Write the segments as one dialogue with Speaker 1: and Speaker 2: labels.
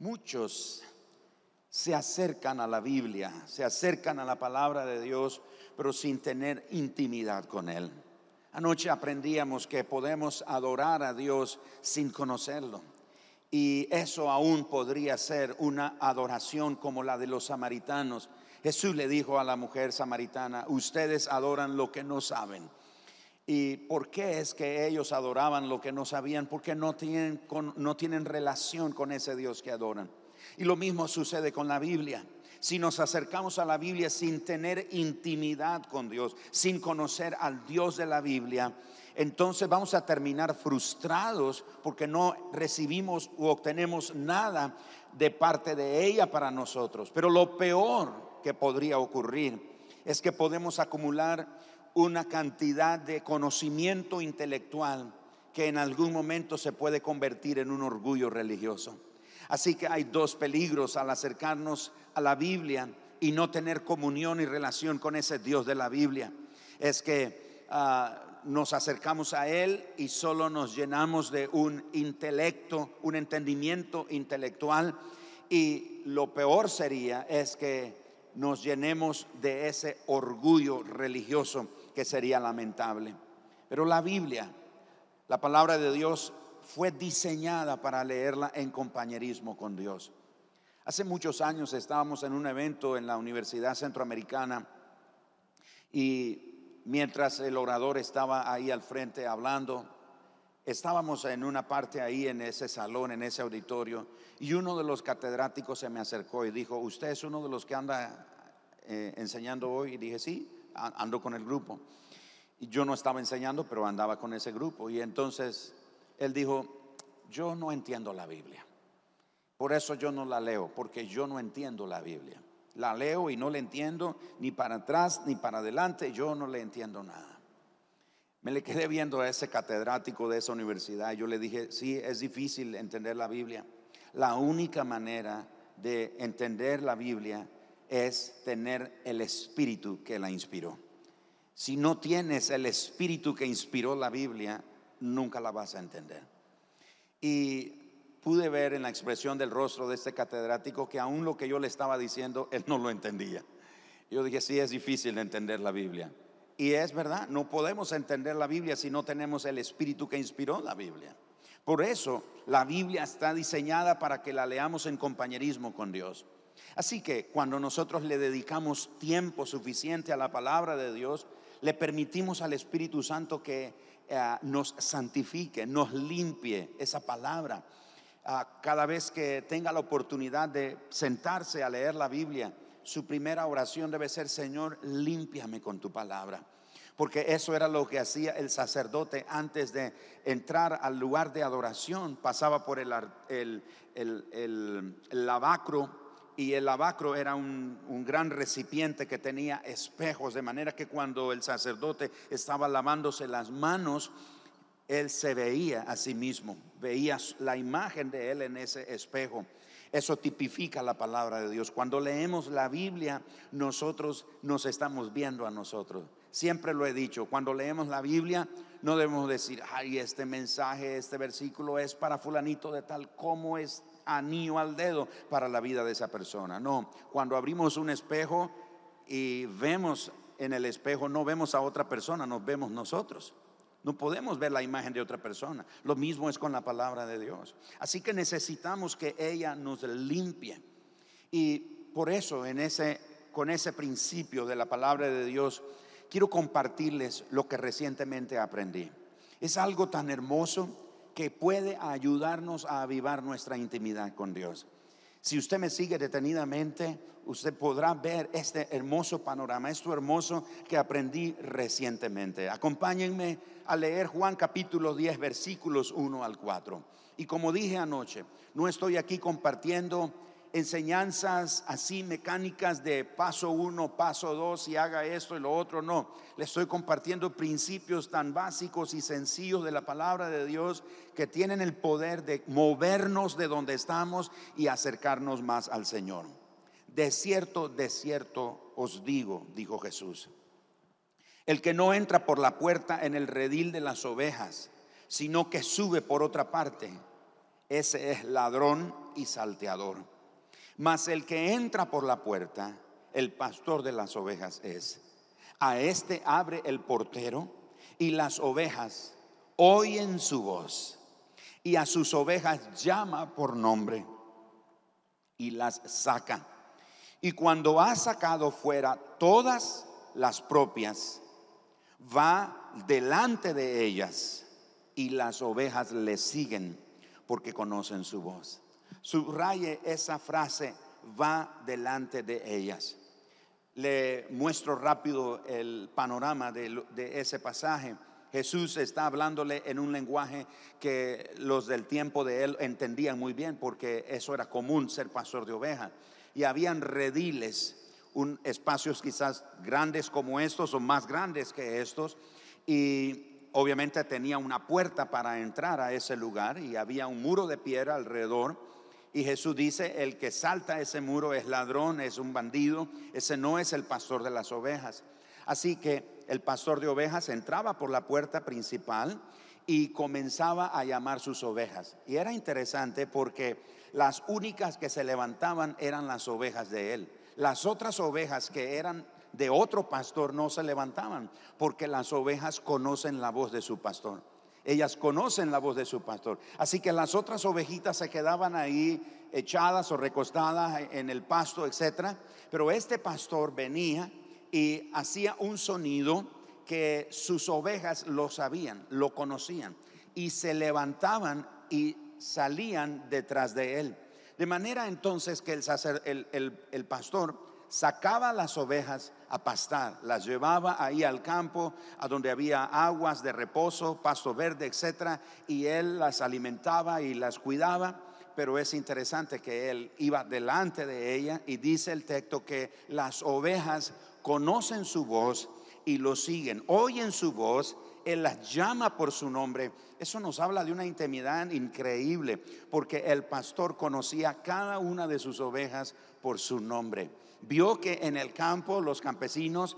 Speaker 1: Muchos se acercan a la Biblia, se acercan a la palabra de Dios, pero sin tener intimidad con Él. Anoche aprendíamos que podemos adorar a Dios sin conocerlo. Y eso aún podría ser una adoración como la de los samaritanos. Jesús le dijo a la mujer samaritana, ustedes adoran lo que no saben. ¿Y por qué es que ellos adoraban lo que no sabían? Porque no tienen, no tienen relación con ese Dios que adoran. Y lo mismo sucede con la Biblia. Si nos acercamos a la Biblia sin tener intimidad con Dios, sin conocer al Dios de la Biblia, entonces vamos a terminar frustrados porque no recibimos u obtenemos nada de parte de ella para nosotros. Pero lo peor que podría ocurrir es que podemos acumular una cantidad de conocimiento intelectual que en algún momento se puede convertir en un orgullo religioso. Así que hay dos peligros al acercarnos a la Biblia y no tener comunión y relación con ese Dios de la Biblia. Es que ah, nos acercamos a Él y solo nos llenamos de un intelecto, un entendimiento intelectual. Y lo peor sería es que nos llenemos de ese orgullo religioso que sería lamentable. Pero la Biblia, la palabra de Dios, fue diseñada para leerla en compañerismo con Dios. Hace muchos años estábamos en un evento en la Universidad Centroamericana y mientras el orador estaba ahí al frente hablando, estábamos en una parte ahí en ese salón, en ese auditorio, y uno de los catedráticos se me acercó y dijo, ¿usted es uno de los que anda eh, enseñando hoy? Y dije, sí, ando con el grupo. Y yo no estaba enseñando, pero andaba con ese grupo. Y entonces él dijo, yo no entiendo la Biblia. Por eso yo no la leo, porque yo no entiendo la Biblia. La leo y no la entiendo ni para atrás ni para adelante, yo no le entiendo nada. Me le quedé viendo a ese catedrático de esa universidad. Yo le dije, sí, es difícil entender la Biblia. La única manera de entender la Biblia es tener el espíritu que la inspiró. Si no tienes el espíritu que inspiró la Biblia, nunca la vas a entender. Y pude ver en la expresión del rostro de este catedrático que aún lo que yo le estaba diciendo, él no lo entendía. Yo dije, sí, es difícil entender la Biblia. Y es verdad, no podemos entender la Biblia si no tenemos el espíritu que inspiró la Biblia. Por eso la Biblia está diseñada para que la leamos en compañerismo con Dios. Así que cuando nosotros le dedicamos tiempo suficiente a la palabra de Dios, le permitimos al Espíritu Santo que eh, nos santifique, nos limpie esa palabra. Ah, cada vez que tenga la oportunidad de sentarse a leer la Biblia, su primera oración debe ser, Señor, límpiame con tu palabra. Porque eso era lo que hacía el sacerdote antes de entrar al lugar de adoración. Pasaba por el, lavacro y el lavacro era un, gran recipiente que tenía espejos, de manera que cuando el sacerdote estaba lavándose las manos, él se veía a sí mismo, veía la imagen de él en ese espejo. Eso tipifica la palabra de Dios. Cuando leemos la Biblia, nosotros nos estamos viendo a nosotros. Siempre lo he dicho, cuando leemos la Biblia, no debemos decir, ay, este mensaje, este versículo es para fulanito de tal, como es anillo al dedo para la vida de esa persona. No, cuando abrimos un espejo y vemos en el espejo, no vemos a otra persona, nos vemos nosotros. No podemos ver la imagen de otra persona. Lo mismo es con la palabra de Dios. Así que necesitamos que ella nos limpie. Y por eso con ese principio de la palabra de Dios quiero compartirles lo que recientemente aprendí. Es algo tan hermoso que puede ayudarnos a avivar nuestra intimidad con Dios. Si usted me sigue detenidamente, usted podrá ver este hermoso panorama, esto hermoso que aprendí recientemente. Acompáñenme a leer Juan capítulo 10, versículos 1 al 4. Y como dije anoche, no estoy aquí compartiendo enseñanzas así mecánicas de paso uno, paso dos y haga esto y lo otro, no. Le estoy compartiendo principios tan básicos y sencillos de la palabra de Dios que tienen el poder de movernos de donde estamos y acercarnos más al Señor. De cierto, de cierto os digo, dijo Jesús, el que no entra por la puerta en el redil de las ovejas, sino que sube por otra parte ese es ladrón y salteador. Mas el que entra por la puerta, el pastor de las ovejas es. A este abre el portero y las ovejas oyen su voz. Y a sus ovejas llama por nombre y las saca. Y cuando ha sacado fuera todas las propias, va delante de ellas y las ovejas le siguen porque conocen su voz. Subraye esa frase, va delante de ellas. Le muestro rápido el panorama de, ese pasaje. Jesús está hablándole en un lenguaje que los del tiempo de él entendían muy bien porque eso era común ser pastor de ovejas. Y habían rediles, un, espacios quizás grandes como estos o más grandes que estos. Y obviamente tenía una puerta para entrar a ese lugar y había un muro de piedra alrededor y Jesús dice, el que salta ese muro es ladrón, es un bandido, ese no es el pastor de las ovejas. Así que el pastor de ovejas entraba por la puerta principal y comenzaba a llamar sus ovejas. Y era interesante porque las únicas que se levantaban eran las ovejas de él. Las otras ovejas que eran de otro pastor no se levantaban porque las ovejas conocen la voz de su pastor. Ellas conocen la voz de su pastor. Así que las otras ovejitas se quedaban ahí echadas o recostadas en el pasto, etcétera. Pero este pastor venía y hacía un sonido que sus ovejas lo sabían, lo conocían y se levantaban y salían detrás de él. De manera entonces que el, el pastor sacaba las ovejas a pastar, las llevaba ahí al campo, a donde había aguas de reposo, pasto verde, etcétera, y él las alimentaba y las cuidaba. Pero es interesante que él iba delante de ella y dice el texto que las ovejas conocen su voz y lo siguen, oyen su voz, él las llama por su nombre. Eso nos habla de una intimidad increíble, porque el pastor conocía cada una de sus ovejas por su nombre vio que en el campo los campesinos,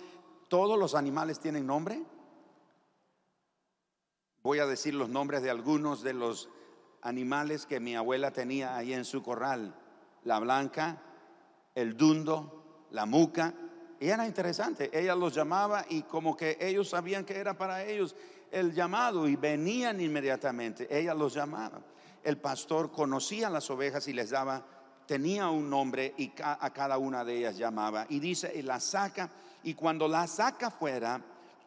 Speaker 1: todos los animales tienen nombre. Voy a decir los nombres de algunos de los animales que mi abuela tenía ahí en su corral. La blanca, el dundo, la muca. Y era interesante, ella los llamaba y como que ellos sabían que era para ellos el llamado y venían inmediatamente. Ella los llamaba. El pastor conocía las ovejas y les daba tenía un nombre y a cada una de ellas llamaba. Y dice, y la saca, y cuando la saca fuera,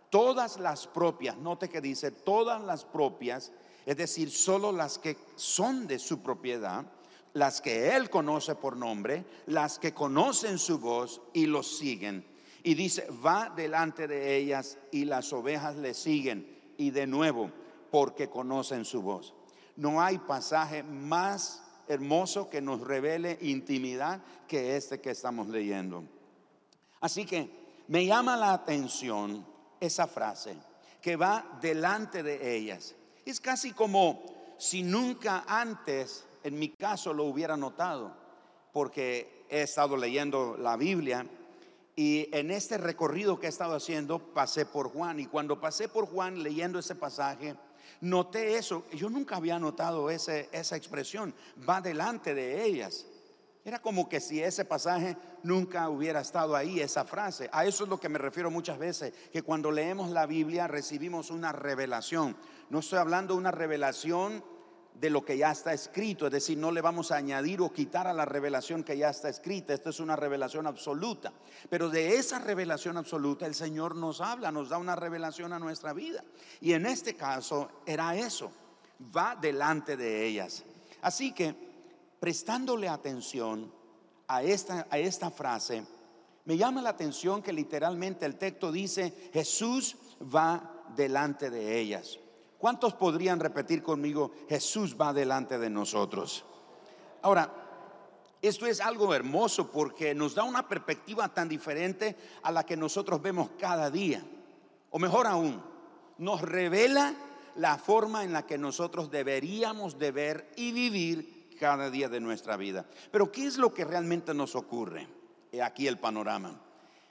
Speaker 1: todas las propias, note que dice, todas las propias, es decir, solo las que son de su propiedad, las que él conoce por nombre, las que conocen su voz y los siguen. Y dice, va delante de ellas y las ovejas le siguen. Y de nuevo, porque conocen su voz. No hay pasaje más hermoso que nos revele intimidad que este que estamos leyendo. Así que me llama la atención esa frase que va delante de ellas. Es casi como si nunca antes, en mi caso, lo hubiera notado, porque he estado leyendo la Biblia y en este recorrido que he estado haciendo pasé por Juan y cuando pasé por Juan leyendo ese pasaje, Noté eso, yo nunca había notado ese, esa expresión, va delante de ellas. Era como que si ese pasaje nunca hubiera estado ahí, esa frase. A eso es lo que me refiero muchas veces, que cuando leemos la Biblia recibimos una revelación. No estoy hablando de una revelación de lo que ya está escrito, es decir, no le vamos a añadir o quitar a la revelación que ya está escrita, esto es una revelación absoluta, pero de esa revelación absoluta el Señor nos habla, nos da una revelación a nuestra vida. Y en este caso era eso, va delante de ellas. Así que, prestándole atención esta, a esta frase, me llama la atención que literalmente el texto dice, Jesús va delante de ellas. ¿Cuántos podrían repetir conmigo, Jesús va delante de nosotros? Ahora, esto es algo hermoso porque nos da una perspectiva tan diferente a la que nosotros vemos cada día. O mejor aún, nos revela la forma en la que nosotros deberíamos de ver y vivir cada día de nuestra vida. Pero ¿qué es lo que realmente nos ocurre? Aquí el panorama.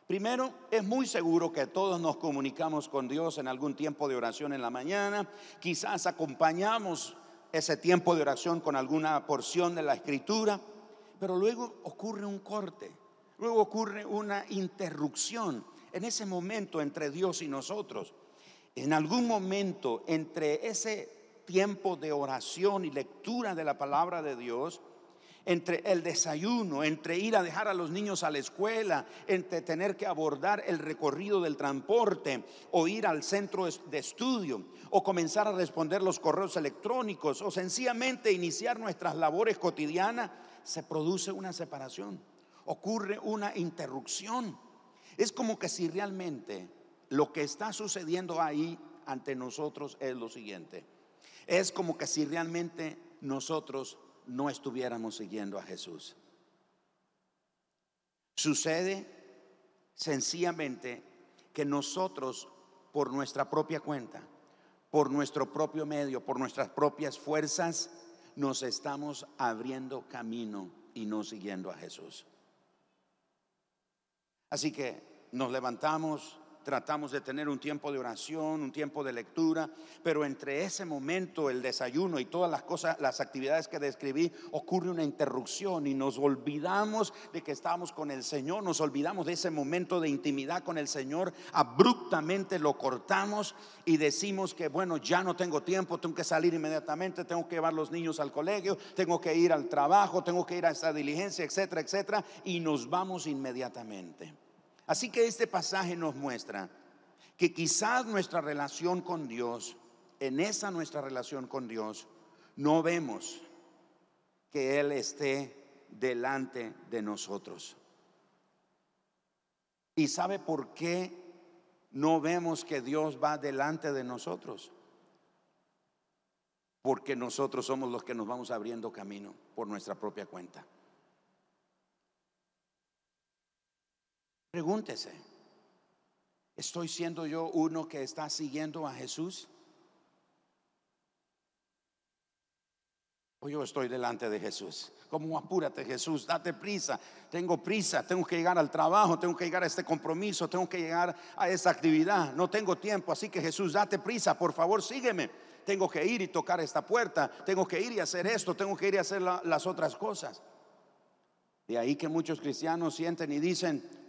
Speaker 1: Primero, es muy seguro que todos nos comunicamos con Dios en algún tiempo de oración en la mañana, quizás acompañamos ese tiempo de oración con alguna porción de la escritura, pero luego ocurre un corte, luego ocurre una interrupción en ese momento entre Dios y nosotros. En algún momento entre ese tiempo de oración y lectura de la palabra de Dios, entre el desayuno, entre ir a dejar a los niños a la escuela, entre tener que abordar el recorrido del transporte o ir al centro de estudio o comenzar a responder los correos electrónicos o sencillamente iniciar nuestras labores cotidianas, se produce una separación, ocurre una interrupción. Es como que si realmente lo que está sucediendo ahí ante nosotros es lo siguiente. Es como que si realmente nosotros no estuviéramos siguiendo a Jesús. Sucede sencillamente que nosotros, por nuestra propia cuenta, por nuestro propio medio, por nuestras propias fuerzas, nos estamos abriendo camino y no siguiendo a Jesús. Así que nos levantamos, tratamos de tener un tiempo de oración, un tiempo de lectura, pero entre ese momento, el desayuno y todas las cosas, las actividades que describí, ocurre una interrupción y nos olvidamos de que estamos con el Señor, nos olvidamos de ese momento de intimidad con el Señor, abruptamente lo cortamos y decimos que, bueno, ya no tengo tiempo, tengo que salir inmediatamente, tengo que llevar los niños al colegio, tengo que ir al trabajo, tengo que ir a esta diligencia, etcétera, etcétera, y nos vamos inmediatamente. Así que este pasaje nos muestra que quizás nuestra relación con Dios, en esa nuestra relación con Dios, no vemos que Él esté delante de nosotros. ¿Y sabe por qué no vemos que Dios va delante de nosotros? Porque nosotros somos los que nos vamos abriendo camino por nuestra propia cuenta. Pregúntese, ¿estoy siendo yo uno que está siguiendo a Jesús? O yo estoy delante de Jesús. Como apúrate Jesús, date prisa. Tengo prisa, tengo que llegar al trabajo, tengo que llegar a este compromiso, tengo que llegar a esa actividad. No tengo tiempo, así que Jesús, date prisa, por favor, sígueme. Tengo que ir y tocar esta puerta, tengo que ir y hacer esto, tengo que ir y hacer las otras cosas. De ahí que muchos cristianos sienten y dicen,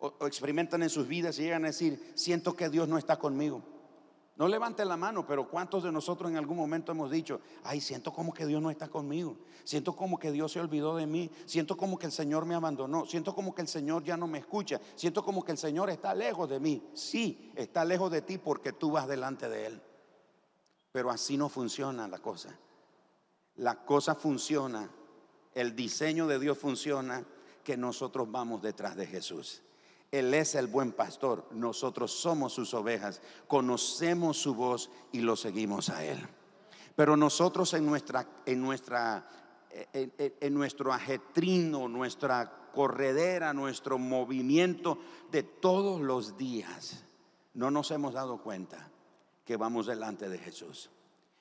Speaker 1: o, experimentan en sus vidas y llegan a decir, siento que Dios no está conmigo. No levanten la mano, pero ¿cuántos de nosotros en algún momento hemos dicho, ay, siento como que Dios no está conmigo? Siento como que Dios se olvidó de mí, siento como que el Señor me abandonó, siento como que el Señor ya no me escucha, siento como que el Señor está lejos de mí. Sí, está lejos de ti porque tú vas delante de Él. Pero así no funciona la cosa. La cosa funciona, el diseño de Dios funciona, que nosotros vamos detrás de Jesús. Él es el buen pastor, nosotros somos sus ovejas, conocemos su voz y lo seguimos a Él. Pero nosotros en, nuestra, en, nuestra, en, nuestro ajetrino, nuestra corredera, nuestro movimiento de todos los días, no nos hemos dado cuenta que vamos delante de Jesús.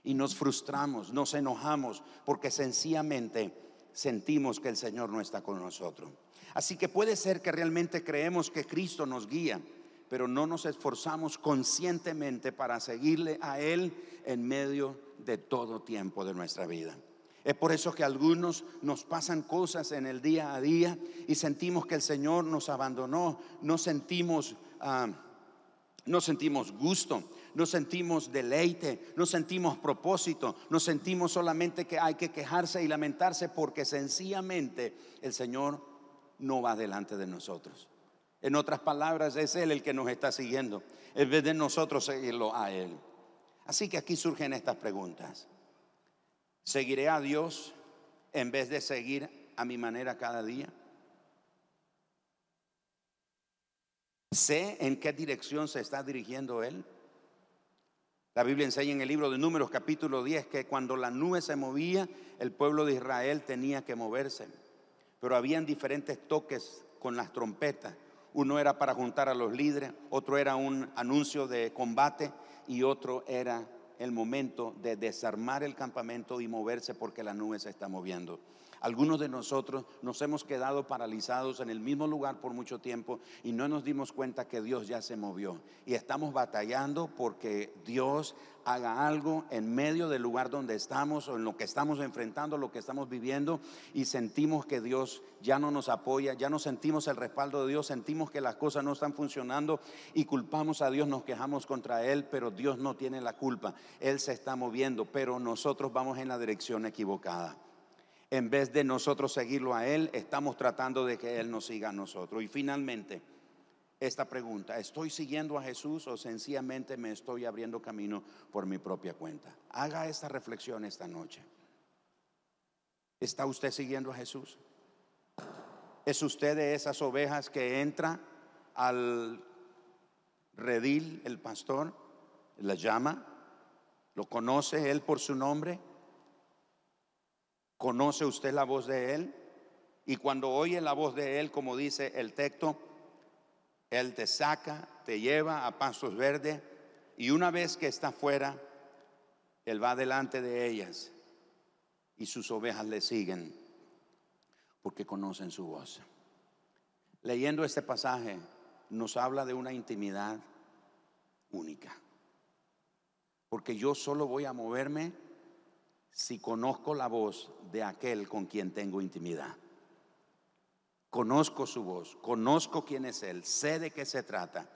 Speaker 1: Y nos frustramos, nos enojamos, porque sencillamente sentimos que el Señor no está con nosotros. Así que puede ser que realmente creemos que Cristo nos guía, pero no nos esforzamos conscientemente para seguirle a Él en medio de todo tiempo de nuestra vida. Es por eso que algunos nos pasan cosas en el día a día y sentimos que el Señor nos abandonó, no sentimos, ah, no sentimos gusto, no sentimos deleite, no sentimos propósito, no sentimos solamente que hay que quejarse y lamentarse porque sencillamente el Señor no va delante de nosotros. En otras palabras, es Él el que nos está siguiendo, en vez de nosotros seguirlo a Él. Así que aquí surgen estas preguntas. ¿Seguiré a Dios en vez de seguir a mi manera cada día? ¿Sé en qué dirección se está dirigiendo Él? La Biblia enseña en el libro de Números capítulo 10 que cuando la nube se movía, el pueblo de Israel tenía que moverse pero habían diferentes toques con las trompetas. Uno era para juntar a los líderes, otro era un anuncio de combate y otro era el momento de desarmar el campamento y moverse porque la nube se está moviendo. Algunos de nosotros nos hemos quedado paralizados en el mismo lugar por mucho tiempo y no nos dimos cuenta que Dios ya se movió. Y estamos batallando porque Dios haga algo en medio del lugar donde estamos o en lo que estamos enfrentando, lo que estamos viviendo y sentimos que Dios ya no nos apoya, ya no sentimos el respaldo de Dios, sentimos que las cosas no están funcionando y culpamos a Dios, nos quejamos contra Él, pero Dios no tiene la culpa. Él se está moviendo, pero nosotros vamos en la dirección equivocada en vez de nosotros seguirlo a Él, estamos tratando de que Él nos siga a nosotros. Y finalmente, esta pregunta, ¿estoy siguiendo a Jesús o sencillamente me estoy abriendo camino por mi propia cuenta? Haga esta reflexión esta noche. ¿Está usted siguiendo a Jesús? ¿Es usted de esas ovejas que entra al redil el pastor, la llama, lo conoce él por su nombre ¿Conoce usted la voz de Él? Y cuando oye la voz de Él, como dice el texto, Él te saca, te lleva a pasos verdes y una vez que está fuera, Él va delante de ellas y sus ovejas le siguen porque conocen su voz. Leyendo este pasaje nos habla de una intimidad única. Porque yo solo voy a moverme si conozco la voz de aquel con quien tengo intimidad. Conozco su voz, conozco quién es Él, sé de qué se trata.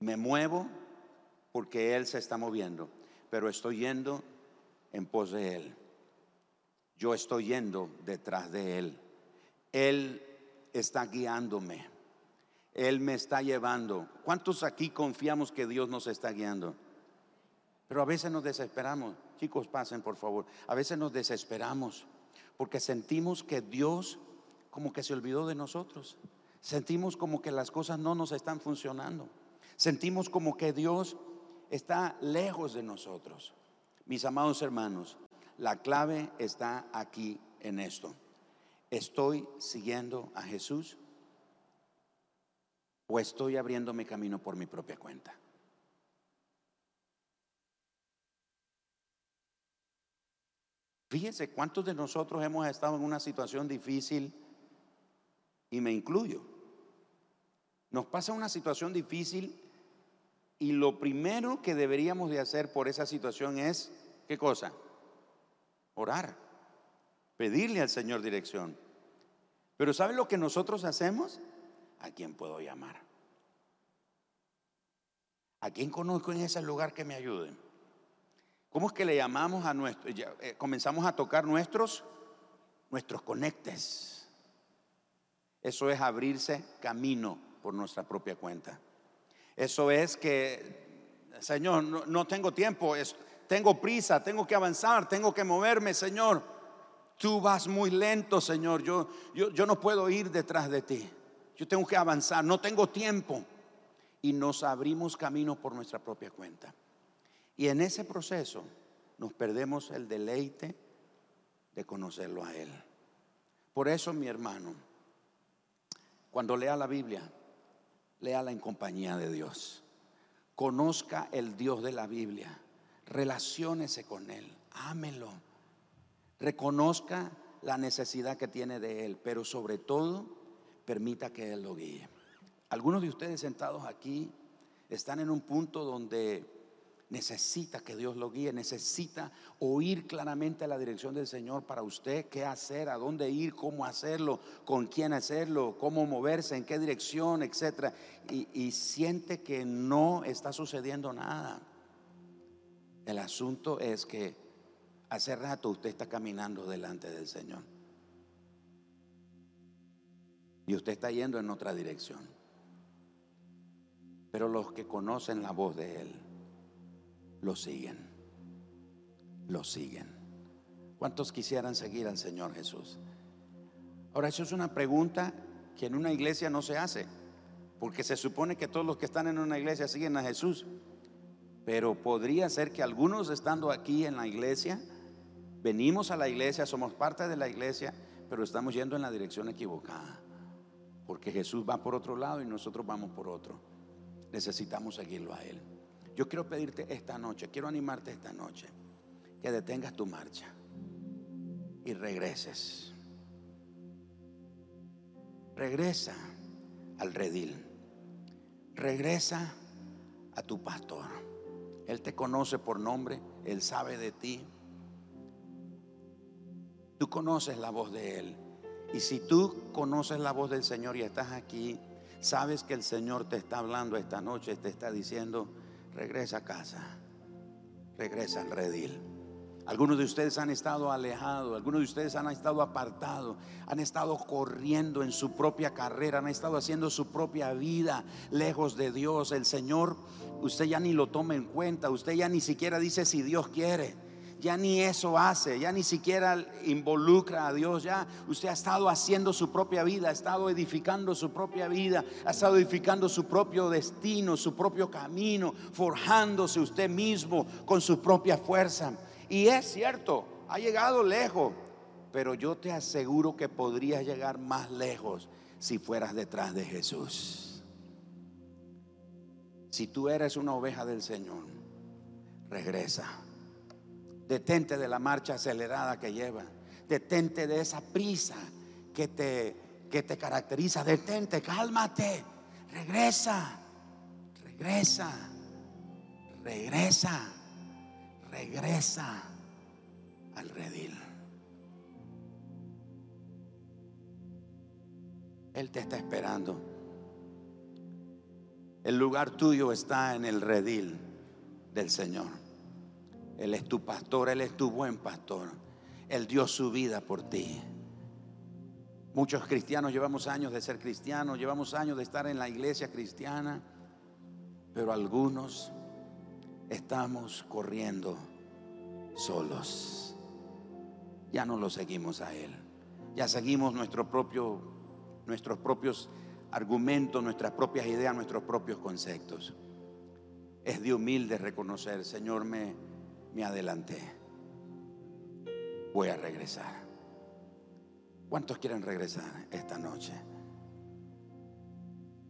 Speaker 1: Me muevo porque Él se está moviendo, pero estoy yendo en pos de Él. Yo estoy yendo detrás de Él. Él está guiándome. Él me está llevando. ¿Cuántos aquí confiamos que Dios nos está guiando? Pero a veces nos desesperamos. Chicos, pasen por favor. A veces nos desesperamos porque sentimos que Dios como que se olvidó de nosotros. Sentimos como que las cosas no nos están funcionando. Sentimos como que Dios está lejos de nosotros. Mis amados hermanos, la clave está aquí en esto. ¿Estoy siguiendo a Jesús o estoy abriendo mi camino por mi propia cuenta? Fíjense cuántos de nosotros hemos estado en una situación difícil y me incluyo. Nos pasa una situación difícil y lo primero que deberíamos de hacer por esa situación es, ¿qué cosa? Orar, pedirle al Señor dirección. Pero ¿saben lo que nosotros hacemos? ¿A quién puedo llamar? ¿A quién conozco en ese lugar que me ayuden? ¿Cómo es que le llamamos a nuestro, eh, comenzamos a tocar nuestros, nuestros conectes? Eso es abrirse camino por nuestra propia cuenta. Eso es que, Señor, no, tengo tiempo, tengo prisa, tengo que avanzar, tengo que moverme, Señor. Tú vas muy lento, Señor. Yo, yo, yo no puedo ir detrás de ti. Yo tengo que avanzar, no tengo tiempo. Y nos abrimos camino por nuestra propia cuenta. Y en ese proceso nos perdemos el deleite de conocerlo a Él. Por eso, mi hermano, cuando lea la Biblia, léala en compañía de Dios. Conozca el Dios de la Biblia. Relaciónese con Él. Ámelo. Reconozca la necesidad que tiene de Él, pero sobre todo, permita que Él lo guíe. Algunos de ustedes sentados aquí están en un punto donde necesita que Dios lo guíe, necesita oír claramente la dirección del Señor para usted, qué hacer, a dónde ir, cómo hacerlo, con quién hacerlo, cómo moverse, en qué dirección, etcétera. Y, y siente que no está sucediendo nada. El asunto es que hace rato usted está caminando delante del Señor. Y usted está yendo en otra dirección. Pero los que conocen la voz de Él, lo siguen. Lo siguen. ¿Cuántos quisieran seguir al Señor Jesús? Ahora, eso es una pregunta que en una iglesia no se hace, porque se supone que todos los que están en una iglesia siguen a Jesús. Pero podría ser que algunos estando aquí en la iglesia, venimos a la iglesia, somos parte de la iglesia, pero estamos yendo en la dirección equivocada. Porque Jesús va por otro lado y nosotros vamos por otro. Necesitamos seguirlo a Él. Yo quiero pedirte esta noche, quiero animarte esta noche, que detengas tu marcha. y regreses. Regresa al redil. Regresa a tu pastor. Él te conoce por nombre, Él sabe de ti. Tú conoces la voz de Él. Y si tú conoces la voz del Señor y estás aquí, sabes que el Señor te está hablando esta noche, te está diciendo, regresa a casa, regresa al redil. Algunos de ustedes han estado alejados, algunos de ustedes han estado apartados, han estado corriendo en su propia carrera, han estado haciendo su propia vida lejos de Dios. El Señor, usted ya ni lo toma en cuenta, usted ya ni siquiera dice si Dios quiere ya ni eso hace, ya ni siquiera involucra a Dios, ya usted ha estado haciendo su propia vida, ha estado edificando su propia vida, ha estado edificando su propio destino, su propio camino, forjándose usted mismo con su propia fuerza. Y es cierto, ha llegado lejos, pero yo te aseguro que podrías llegar más lejos si fueras detrás de Jesús. Si tú eres una oveja del Señor, regresa. Detente de la marcha acelerada que lleva. Detente de esa prisa que te, que te caracteriza. Detente, cálmate. Regresa, regresa, regresa regresa al redil. Él te está esperando. El lugar tuyo está en el redil del Señor. Él es tu pastor, Él es tu buen pastor. Él dio su vida por ti. Muchos cristianos llevamos años de ser cristianos, llevamos años de estar en la iglesia cristiana, pero algunos estamos corriendo solos. Ya no lo seguimos a Él. Ya seguimos nuestros propios argumentos, nuestras propias ideas, nuestros propios conceptos. Es de humilde reconocer, Señor, me, me adelanté. Voy a regresar. ¿Cuántos quieren regresar esta noche?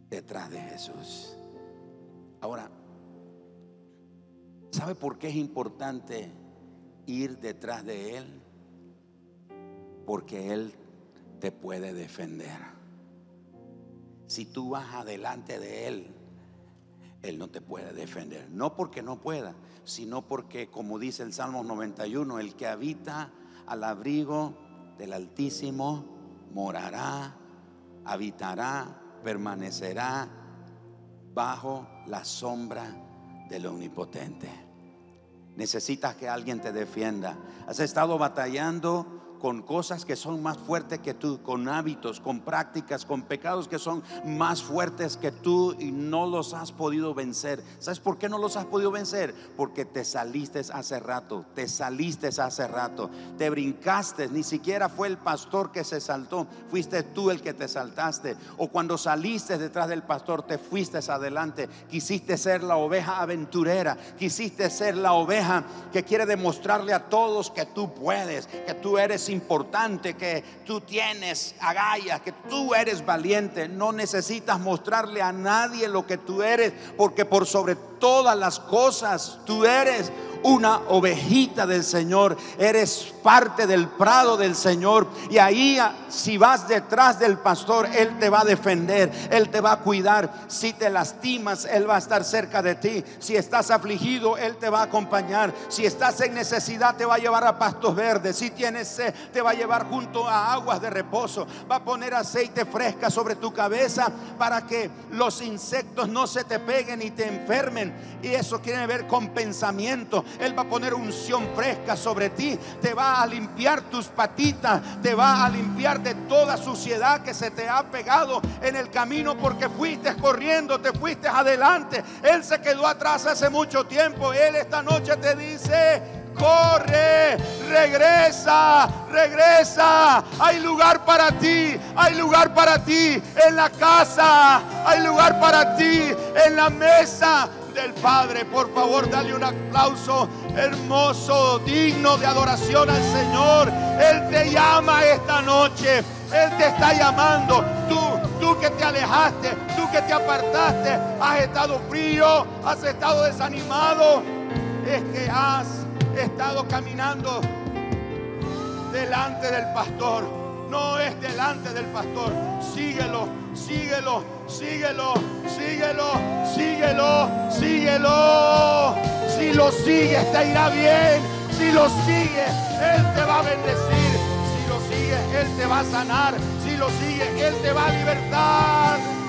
Speaker 1: Detrás de Jesús. Ahora, ¿Sabe por qué es importante ir detrás de Él? Porque Él te puede defender. Si tú vas adelante de Él, Él no te puede defender. No porque no pueda, sino porque, como dice el Salmo 91, el que habita al abrigo del Altísimo morará, habitará, permanecerá bajo la sombra del Omnipotente. Necesitas que alguien te defienda. Has estado batallando con cosas que son más fuertes que tú, con hábitos, con prácticas, con pecados que son más fuertes que tú y no los has podido vencer. ¿Sabes por qué no los has podido vencer? Porque te saliste hace rato, te saliste hace rato, te brincaste, ni siquiera fue el pastor que se saltó, fuiste tú el que te saltaste. O cuando saliste detrás del pastor, te fuiste adelante, quisiste ser la oveja aventurera, quisiste ser la oveja que quiere demostrarle a todos que tú puedes, que tú eres importante, que tú tienes agallas, que tú eres valiente. No necesitas mostrarle a nadie lo que tú eres, porque por sobre todas las cosas tú eres una ovejita del Señor, eres parte del prado del Señor. Y ahí ah, si vas detrás del pastor, Él te va a defender, Él te va a cuidar. Si te lastimas, Él va a estar cerca de ti. Si estás afligido, Él te va a acompañar. Si estás en necesidad, te va a llevar a pastos verdes. Si tienes sed, te va a llevar junto a aguas de reposo. Va a poner aceite fresca sobre tu cabeza para que los insectos no se te peguen y te enfermen. Y eso tiene que ver con pensamiento. Él va a poner unción fresca sobre ti. Te va a limpiar tus patitas. Te va a limpiar de toda suciedad que se te ha pegado en el camino porque fuiste corriendo, te fuiste adelante. Él se quedó atrás hace mucho tiempo. Él esta noche te dice corre, regresa, regresa. Hay lugar para ti, hay lugar para ti en la casa, hay lugar para ti en la mesa del Padre. Por favor, dale un aplauso hermoso, digno de adoración al Señor. Él te llama esta noche. Él te está llamando. Tú, tú que te alejaste, tú que te apartaste, has estado frío, has estado desanimado. Es que has estado caminando delante del pastor. No es delante del pastor. Síguelo, síguelo, síguelo, síguelo, síguelo, síguelo. Si lo sigues te irá bien. Si lo sigues, Él te va a bendecir. Si lo sigues, Él te va a sanar. Si lo sigues, Él te va a libertar.